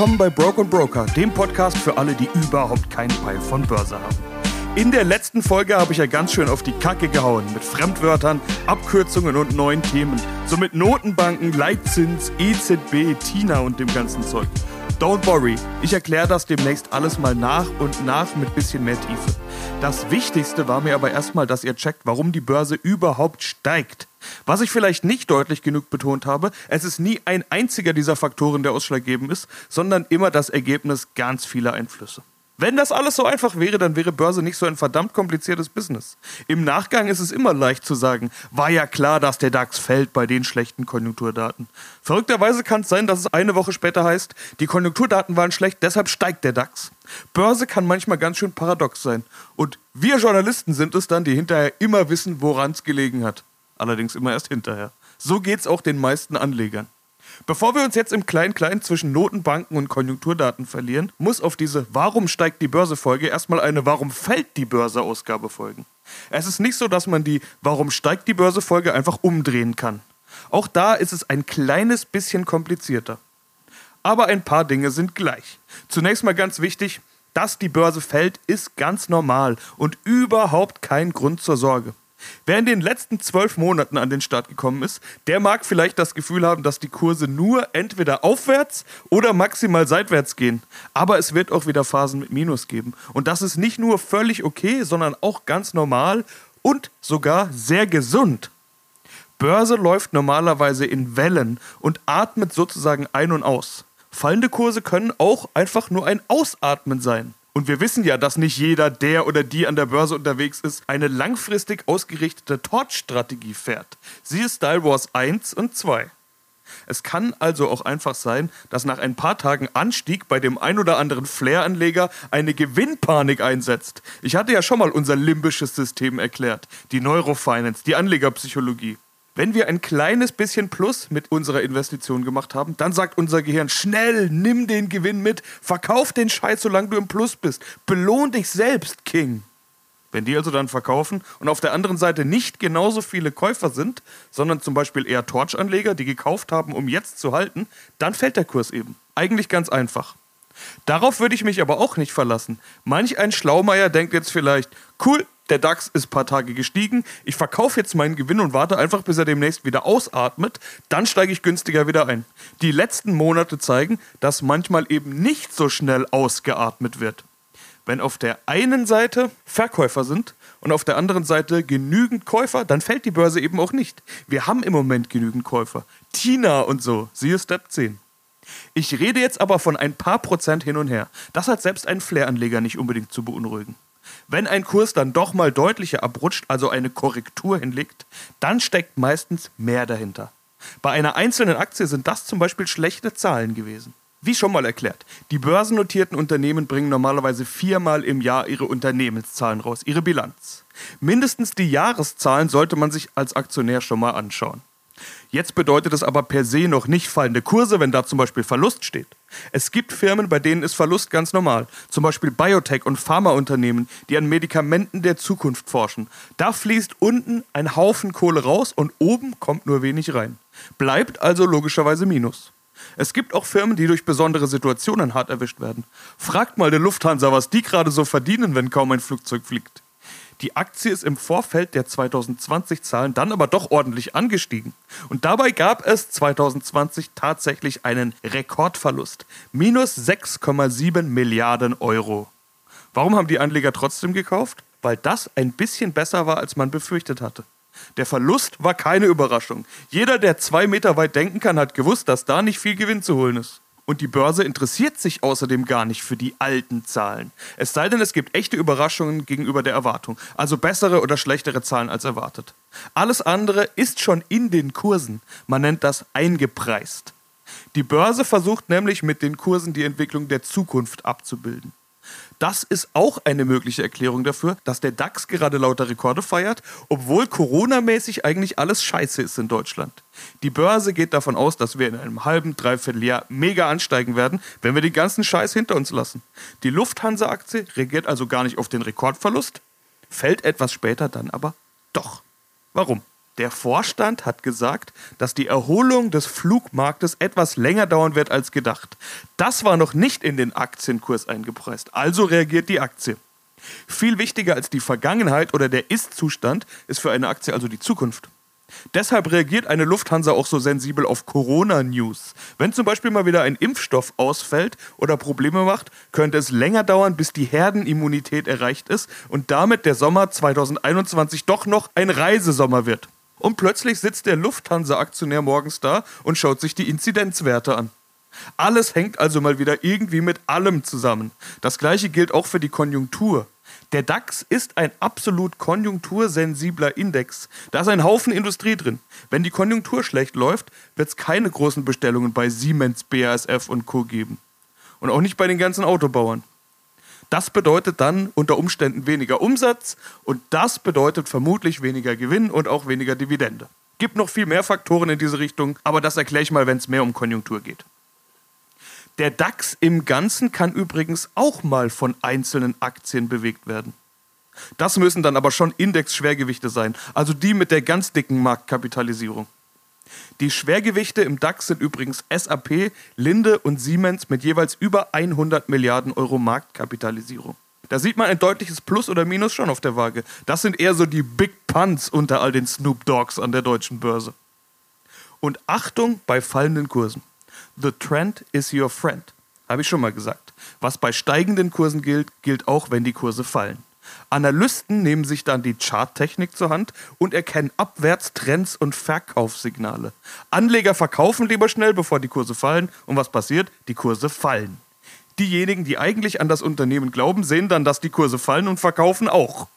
willkommen bei Broke Broker, dem Podcast für alle, die überhaupt keinen Peil von Börse haben. In der letzten Folge habe ich ja ganz schön auf die Kacke gehauen mit Fremdwörtern, Abkürzungen und neuen Themen. So mit Notenbanken, Leitzins, EZB, Tina und dem ganzen Zeug. Don't worry, ich erkläre das demnächst alles mal nach und nach mit bisschen mehr Tiefe. Das Wichtigste war mir aber erstmal, dass ihr checkt, warum die Börse überhaupt steigt. Was ich vielleicht nicht deutlich genug betont habe, es ist nie ein einziger dieser Faktoren, der ausschlaggebend ist, sondern immer das Ergebnis ganz vieler Einflüsse. Wenn das alles so einfach wäre, dann wäre Börse nicht so ein verdammt kompliziertes Business. Im Nachgang ist es immer leicht zu sagen, war ja klar, dass der DAX fällt bei den schlechten Konjunkturdaten. Verrückterweise kann es sein, dass es eine Woche später heißt, die Konjunkturdaten waren schlecht, deshalb steigt der DAX. Börse kann manchmal ganz schön paradox sein. Und wir Journalisten sind es dann, die hinterher immer wissen, woran es gelegen hat. Allerdings immer erst hinterher. So geht es auch den meisten Anlegern. Bevor wir uns jetzt im Klein-Klein zwischen Notenbanken und Konjunkturdaten verlieren, muss auf diese Warum steigt die Börse Folge erstmal eine Warum fällt die Börse Ausgabe folgen. Es ist nicht so, dass man die Warum steigt die Börse Folge einfach umdrehen kann. Auch da ist es ein kleines bisschen komplizierter. Aber ein paar Dinge sind gleich. Zunächst mal ganz wichtig, dass die Börse fällt, ist ganz normal und überhaupt kein Grund zur Sorge. Wer in den letzten zwölf Monaten an den Start gekommen ist, der mag vielleicht das Gefühl haben, dass die Kurse nur entweder aufwärts oder maximal seitwärts gehen. Aber es wird auch wieder Phasen mit Minus geben. Und das ist nicht nur völlig okay, sondern auch ganz normal und sogar sehr gesund. Börse läuft normalerweise in Wellen und atmet sozusagen ein und aus. Fallende Kurse können auch einfach nur ein Ausatmen sein. Und wir wissen ja, dass nicht jeder, der oder die an der Börse unterwegs ist, eine langfristig ausgerichtete Torch-Strategie fährt. Siehe Style Wars 1 und 2. Es kann also auch einfach sein, dass nach ein paar Tagen Anstieg bei dem ein oder anderen Flair-Anleger eine Gewinnpanik einsetzt. Ich hatte ja schon mal unser limbisches System erklärt, die Neurofinance, die Anlegerpsychologie. Wenn wir ein kleines bisschen Plus mit unserer Investition gemacht haben, dann sagt unser Gehirn schnell, nimm den Gewinn mit, verkauf den Scheiß, solange du im Plus bist. Belohn dich selbst, King. Wenn die also dann verkaufen und auf der anderen Seite nicht genauso viele Käufer sind, sondern zum Beispiel eher Torch-Anleger, die gekauft haben, um jetzt zu halten, dann fällt der Kurs eben. Eigentlich ganz einfach. Darauf würde ich mich aber auch nicht verlassen. Manch ein Schlaumeier denkt jetzt vielleicht, cool, der DAX ist ein paar Tage gestiegen, ich verkaufe jetzt meinen Gewinn und warte einfach, bis er demnächst wieder ausatmet, dann steige ich günstiger wieder ein. Die letzten Monate zeigen, dass manchmal eben nicht so schnell ausgeatmet wird. Wenn auf der einen Seite Verkäufer sind und auf der anderen Seite genügend Käufer, dann fällt die Börse eben auch nicht. Wir haben im Moment genügend Käufer. Tina und so, siehe Step 10. Ich rede jetzt aber von ein paar Prozent hin und her. Das hat selbst einen Flair-Anleger nicht unbedingt zu beunruhigen. Wenn ein Kurs dann doch mal deutlicher abrutscht, also eine Korrektur hinlegt, dann steckt meistens mehr dahinter. Bei einer einzelnen Aktie sind das zum Beispiel schlechte Zahlen gewesen. Wie schon mal erklärt, die börsennotierten Unternehmen bringen normalerweise viermal im Jahr ihre Unternehmenszahlen raus, ihre Bilanz. Mindestens die Jahreszahlen sollte man sich als Aktionär schon mal anschauen. Jetzt bedeutet es aber per se noch nicht fallende Kurse, wenn da zum Beispiel Verlust steht. Es gibt Firmen, bei denen ist Verlust ganz normal. Zum Beispiel Biotech- und Pharmaunternehmen, die an Medikamenten der Zukunft forschen. Da fließt unten ein Haufen Kohle raus und oben kommt nur wenig rein. Bleibt also logischerweise Minus. Es gibt auch Firmen, die durch besondere Situationen hart erwischt werden. Fragt mal der Lufthansa, was die gerade so verdienen, wenn kaum ein Flugzeug fliegt. Die Aktie ist im Vorfeld der 2020-Zahlen dann aber doch ordentlich angestiegen. Und dabei gab es 2020 tatsächlich einen Rekordverlust. Minus 6,7 Milliarden Euro. Warum haben die Anleger trotzdem gekauft? Weil das ein bisschen besser war, als man befürchtet hatte. Der Verlust war keine Überraschung. Jeder, der zwei Meter weit denken kann, hat gewusst, dass da nicht viel Gewinn zu holen ist. Und die Börse interessiert sich außerdem gar nicht für die alten Zahlen. Es sei denn, es gibt echte Überraschungen gegenüber der Erwartung. Also bessere oder schlechtere Zahlen als erwartet. Alles andere ist schon in den Kursen. Man nennt das eingepreist. Die Börse versucht nämlich mit den Kursen die Entwicklung der Zukunft abzubilden. Das ist auch eine mögliche Erklärung dafür, dass der DAX gerade lauter Rekorde feiert, obwohl Corona-mäßig eigentlich alles scheiße ist in Deutschland. Die Börse geht davon aus, dass wir in einem halben, dreiviertel Jahr mega ansteigen werden, wenn wir den ganzen Scheiß hinter uns lassen. Die Lufthansa-Aktie reagiert also gar nicht auf den Rekordverlust, fällt etwas später dann aber doch. Warum? Der Vorstand hat gesagt, dass die Erholung des Flugmarktes etwas länger dauern wird als gedacht. Das war noch nicht in den Aktienkurs eingepreist. Also reagiert die Aktie. Viel wichtiger als die Vergangenheit oder der Ist-Zustand ist für eine Aktie also die Zukunft. Deshalb reagiert eine Lufthansa auch so sensibel auf Corona-News. Wenn zum Beispiel mal wieder ein Impfstoff ausfällt oder Probleme macht, könnte es länger dauern, bis die Herdenimmunität erreicht ist und damit der Sommer 2021 doch noch ein Reisesommer wird. Und plötzlich sitzt der Lufthansa-Aktionär morgens da und schaut sich die Inzidenzwerte an. Alles hängt also mal wieder irgendwie mit allem zusammen. Das gleiche gilt auch für die Konjunktur. Der DAX ist ein absolut konjunktursensibler Index. Da ist ein Haufen Industrie drin. Wenn die Konjunktur schlecht läuft, wird es keine großen Bestellungen bei Siemens, BASF und Co. geben. Und auch nicht bei den ganzen Autobauern. Das bedeutet dann unter Umständen weniger Umsatz und das bedeutet vermutlich weniger Gewinn und auch weniger Dividende. Gibt noch viel mehr Faktoren in diese Richtung, aber das erkläre ich mal, wenn es mehr um Konjunktur geht. Der DAX im Ganzen kann übrigens auch mal von einzelnen Aktien bewegt werden. Das müssen dann aber schon Indexschwergewichte sein, also die mit der ganz dicken Marktkapitalisierung. Die Schwergewichte im DAX sind übrigens SAP, Linde und Siemens mit jeweils über 100 Milliarden Euro Marktkapitalisierung. Da sieht man ein deutliches Plus oder Minus schon auf der Waage. Das sind eher so die Big Punts unter all den Snoop Dogs an der deutschen Börse. Und Achtung bei fallenden Kursen. The trend is your friend. Habe ich schon mal gesagt. Was bei steigenden Kursen gilt, gilt auch, wenn die Kurse fallen. Analysten nehmen sich dann die Charttechnik zur Hand und erkennen Abwärtstrends und Verkaufssignale. Anleger verkaufen lieber schnell, bevor die Kurse fallen. Und was passiert? Die Kurse fallen. Diejenigen, die eigentlich an das Unternehmen glauben, sehen dann, dass die Kurse fallen und verkaufen auch.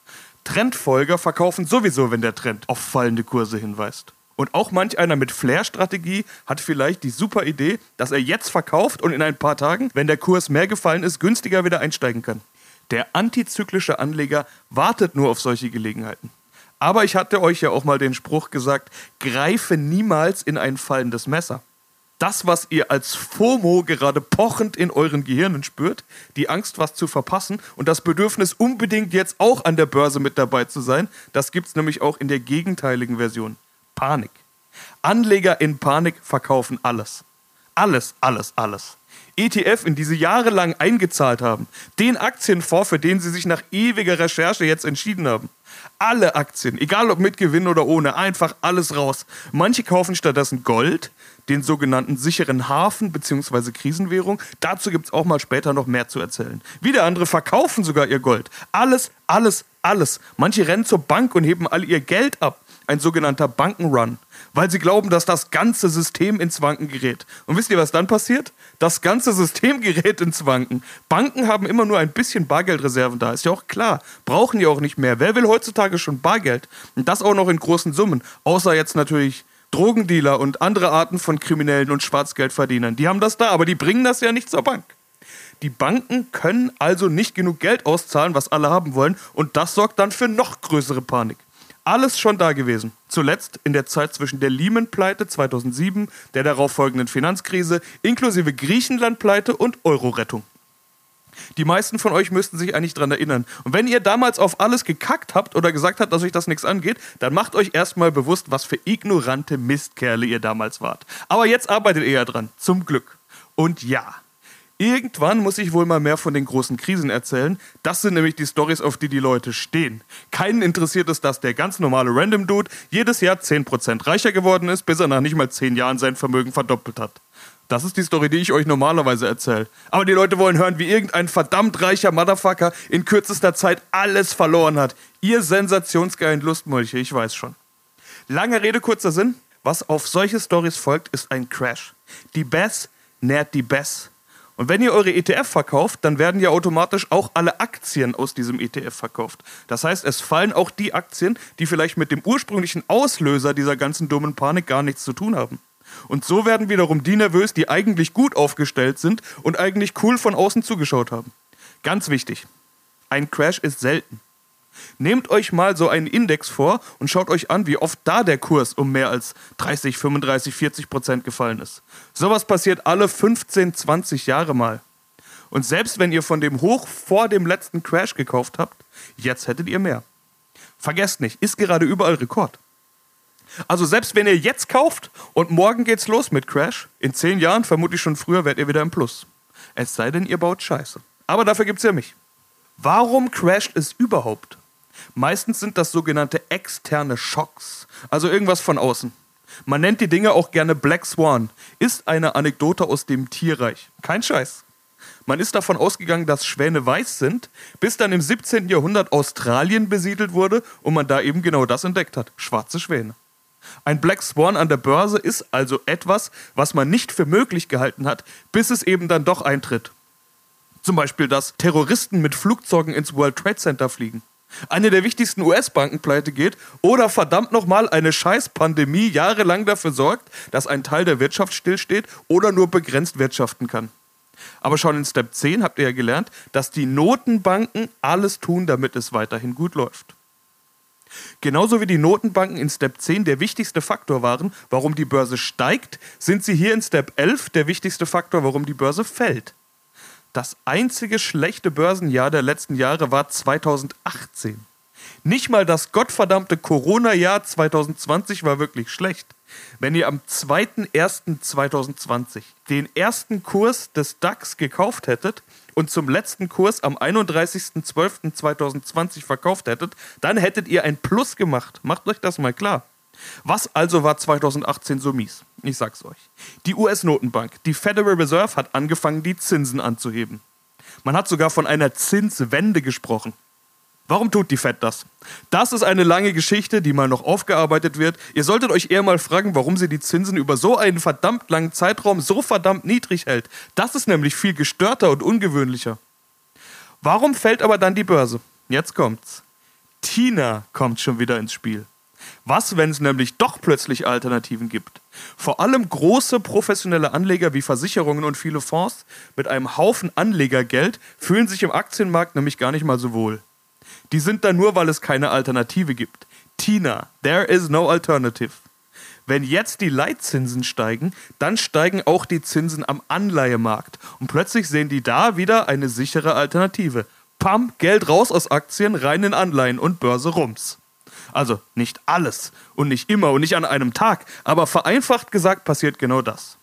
Trendfolger verkaufen sowieso, wenn der Trend auf fallende Kurse hinweist. Und auch manch einer mit Flair-Strategie hat vielleicht die super Idee, dass er jetzt verkauft und in ein paar Tagen, wenn der Kurs mehr gefallen ist, günstiger wieder einsteigen kann. Der antizyklische Anleger wartet nur auf solche Gelegenheiten. Aber ich hatte euch ja auch mal den Spruch gesagt, greife niemals in ein fallendes Messer. Das, was ihr als FOMO gerade pochend in euren Gehirnen spürt, die Angst, was zu verpassen und das Bedürfnis, unbedingt jetzt auch an der Börse mit dabei zu sein, das gibt es nämlich auch in der gegenteiligen Version. Panik. Anleger in Panik verkaufen alles. Alles, alles, alles. ETF, in die sie jahrelang eingezahlt haben. Den Aktienfonds, für den sie sich nach ewiger Recherche jetzt entschieden haben. Alle Aktien, egal ob mit Gewinn oder ohne, einfach alles raus. Manche kaufen stattdessen Gold, den sogenannten sicheren Hafen bzw. Krisenwährung. Dazu gibt es auch mal später noch mehr zu erzählen. Wieder andere verkaufen sogar ihr Gold. Alles, alles, alles. Manche rennen zur Bank und heben all ihr Geld ab ein sogenannter Bankenrun, weil sie glauben, dass das ganze System ins Wanken gerät. Und wisst ihr, was dann passiert? Das ganze System gerät ins Wanken. Banken haben immer nur ein bisschen Bargeldreserven da, ist ja auch klar. Brauchen die auch nicht mehr. Wer will heutzutage schon Bargeld? Und das auch noch in großen Summen. Außer jetzt natürlich Drogendealer und andere Arten von Kriminellen und Schwarzgeldverdienern. Die haben das da, aber die bringen das ja nicht zur Bank. Die Banken können also nicht genug Geld auszahlen, was alle haben wollen, und das sorgt dann für noch größere Panik. Alles schon da gewesen. Zuletzt in der Zeit zwischen der Lehman-Pleite 2007, der darauffolgenden Finanzkrise, inklusive Griechenland-Pleite und Euro-Rettung. Die meisten von euch müssten sich eigentlich daran erinnern. Und wenn ihr damals auf alles gekackt habt oder gesagt habt, dass euch das nichts angeht, dann macht euch erstmal bewusst, was für ignorante Mistkerle ihr damals wart. Aber jetzt arbeitet ihr ja dran. Zum Glück. Und ja, Irgendwann muss ich wohl mal mehr von den großen Krisen erzählen. Das sind nämlich die Stories, auf die die Leute stehen. Keinen interessiert es, dass der ganz normale Random Dude jedes Jahr 10% reicher geworden ist, bis er nach nicht mal 10 Jahren sein Vermögen verdoppelt hat. Das ist die Story, die ich euch normalerweise erzähle. Aber die Leute wollen hören, wie irgendein verdammt reicher Motherfucker in kürzester Zeit alles verloren hat. Ihr sensationsgeilen Lustmolche, ich weiß schon. Lange Rede, kurzer Sinn. Was auf solche Stories folgt, ist ein Crash. Die Bass nährt die Bass. Und wenn ihr eure ETF verkauft, dann werden ja automatisch auch alle Aktien aus diesem ETF verkauft. Das heißt, es fallen auch die Aktien, die vielleicht mit dem ursprünglichen Auslöser dieser ganzen dummen Panik gar nichts zu tun haben. Und so werden wiederum die nervös, die eigentlich gut aufgestellt sind und eigentlich cool von außen zugeschaut haben. Ganz wichtig, ein Crash ist selten. Nehmt euch mal so einen Index vor und schaut euch an, wie oft da der Kurs um mehr als 30, 35, 40 Prozent gefallen ist. Sowas passiert alle 15, 20 Jahre mal. Und selbst wenn ihr von dem Hoch vor dem letzten Crash gekauft habt, jetzt hättet ihr mehr. Vergesst nicht, ist gerade überall Rekord. Also selbst wenn ihr jetzt kauft und morgen geht's los mit Crash, in zehn Jahren, vermutlich schon früher, werdet ihr wieder im Plus. Es sei denn, ihr baut Scheiße. Aber dafür gibt's ja mich. Warum crasht es überhaupt? Meistens sind das sogenannte externe Schocks, also irgendwas von außen. Man nennt die Dinge auch gerne Black Swan, ist eine Anekdote aus dem Tierreich. Kein Scheiß. Man ist davon ausgegangen, dass Schwäne weiß sind, bis dann im 17. Jahrhundert Australien besiedelt wurde und man da eben genau das entdeckt hat: schwarze Schwäne. Ein Black Swan an der Börse ist also etwas, was man nicht für möglich gehalten hat, bis es eben dann doch eintritt. Zum Beispiel, dass Terroristen mit Flugzeugen ins World Trade Center fliegen. Eine der wichtigsten US-Banken pleite geht oder verdammt nochmal eine scheiß Pandemie jahrelang dafür sorgt, dass ein Teil der Wirtschaft stillsteht oder nur begrenzt wirtschaften kann. Aber schon in Step 10 habt ihr ja gelernt, dass die Notenbanken alles tun, damit es weiterhin gut läuft. Genauso wie die Notenbanken in Step 10 der wichtigste Faktor waren, warum die Börse steigt, sind sie hier in Step 11 der wichtigste Faktor, warum die Börse fällt. Das einzige schlechte Börsenjahr der letzten Jahre war 2018. Nicht mal das gottverdammte Corona-Jahr 2020 war wirklich schlecht. Wenn ihr am 2.1.2020 den ersten Kurs des DAX gekauft hättet und zum letzten Kurs am 31.12.2020 verkauft hättet, dann hättet ihr ein Plus gemacht. Macht euch das mal klar. Was also war 2018 so mies? Ich sag's euch. Die US-Notenbank, die Federal Reserve, hat angefangen, die Zinsen anzuheben. Man hat sogar von einer Zinswende gesprochen. Warum tut die Fed das? Das ist eine lange Geschichte, die mal noch aufgearbeitet wird. Ihr solltet euch eher mal fragen, warum sie die Zinsen über so einen verdammt langen Zeitraum so verdammt niedrig hält. Das ist nämlich viel gestörter und ungewöhnlicher. Warum fällt aber dann die Börse? Jetzt kommt's. Tina kommt schon wieder ins Spiel. Was, wenn es nämlich doch plötzlich Alternativen gibt? Vor allem große professionelle Anleger wie Versicherungen und viele Fonds mit einem Haufen Anlegergeld fühlen sich im Aktienmarkt nämlich gar nicht mal so wohl. Die sind da nur, weil es keine Alternative gibt. Tina, there is no alternative. Wenn jetzt die Leitzinsen steigen, dann steigen auch die Zinsen am Anleihemarkt. Und plötzlich sehen die da wieder eine sichere Alternative. Pam, Geld raus aus Aktien, rein in Anleihen und Börse rums. Also nicht alles und nicht immer und nicht an einem Tag, aber vereinfacht gesagt passiert genau das.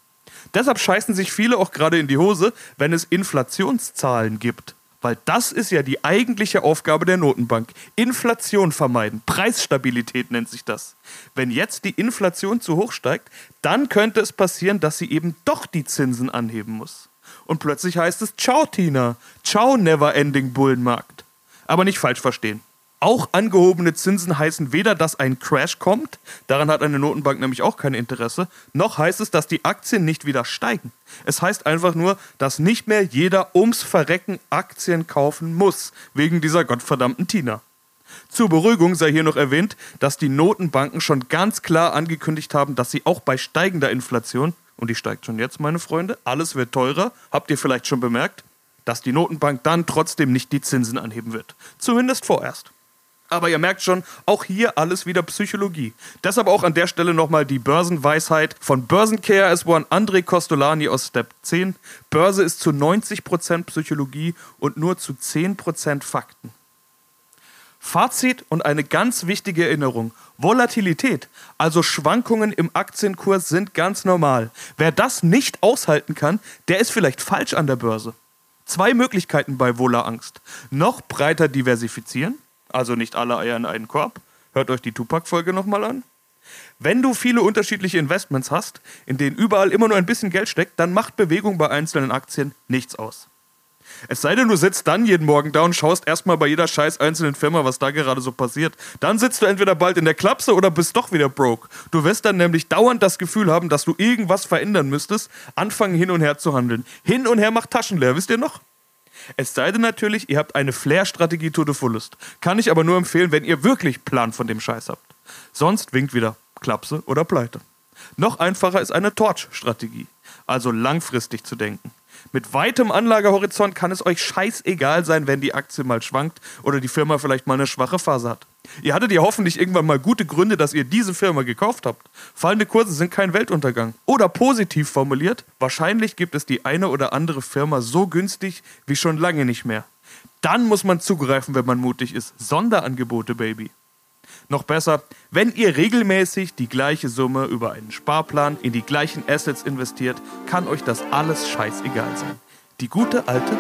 Deshalb scheißen sich viele auch gerade in die Hose, wenn es Inflationszahlen gibt. Weil das ist ja die eigentliche Aufgabe der Notenbank. Inflation vermeiden. Preisstabilität nennt sich das. Wenn jetzt die Inflation zu hoch steigt, dann könnte es passieren, dass sie eben doch die Zinsen anheben muss. Und plötzlich heißt es Ciao, Tina. Ciao, Never-Ending Bullenmarkt. Aber nicht falsch verstehen. Auch angehobene Zinsen heißen weder, dass ein Crash kommt, daran hat eine Notenbank nämlich auch kein Interesse, noch heißt es, dass die Aktien nicht wieder steigen. Es heißt einfach nur, dass nicht mehr jeder ums Verrecken Aktien kaufen muss, wegen dieser gottverdammten Tina. Zur Beruhigung sei hier noch erwähnt, dass die Notenbanken schon ganz klar angekündigt haben, dass sie auch bei steigender Inflation, und die steigt schon jetzt, meine Freunde, alles wird teurer, habt ihr vielleicht schon bemerkt, dass die Notenbank dann trotzdem nicht die Zinsen anheben wird. Zumindest vorerst. Aber ihr merkt schon, auch hier alles wieder Psychologie. Deshalb auch an der Stelle nochmal die Börsenweisheit von Börsencare S1 André Costolani aus Step 10. Börse ist zu 90% Psychologie und nur zu 10% Fakten. Fazit und eine ganz wichtige Erinnerung. Volatilität, also Schwankungen im Aktienkurs sind ganz normal. Wer das nicht aushalten kann, der ist vielleicht falsch an der Börse. Zwei Möglichkeiten bei Vola-Angst. Noch breiter diversifizieren also nicht alle Eier in einen Korb. Hört euch die Tupac-Folge nochmal an. Wenn du viele unterschiedliche Investments hast, in denen überall immer nur ein bisschen Geld steckt, dann macht Bewegung bei einzelnen Aktien nichts aus. Es sei denn, du sitzt dann jeden Morgen da und schaust erstmal bei jeder scheiß einzelnen Firma, was da gerade so passiert. Dann sitzt du entweder bald in der Klapse oder bist doch wieder broke. Du wirst dann nämlich dauernd das Gefühl haben, dass du irgendwas verändern müsstest, anfangen hin und her zu handeln. Hin und her macht Taschen leer, wisst ihr noch? Es sei denn natürlich, ihr habt eine Flair-Strategie to the fullest. Kann ich aber nur empfehlen, wenn ihr wirklich Plan von dem Scheiß habt. Sonst winkt wieder Klapse oder Pleite. Noch einfacher ist eine Torch-Strategie, also langfristig zu denken. Mit weitem Anlagehorizont kann es euch scheißegal sein, wenn die Aktie mal schwankt oder die Firma vielleicht mal eine schwache Phase hat. Ihr hattet ja hoffentlich irgendwann mal gute Gründe, dass ihr diese Firma gekauft habt. Fallende Kurse sind kein Weltuntergang. Oder positiv formuliert, wahrscheinlich gibt es die eine oder andere Firma so günstig wie schon lange nicht mehr. Dann muss man zugreifen, wenn man mutig ist. Sonderangebote, Baby. Noch besser, wenn ihr regelmäßig die gleiche Summe über einen Sparplan in die gleichen Assets investiert, kann euch das alles scheißegal sein. Die gute alte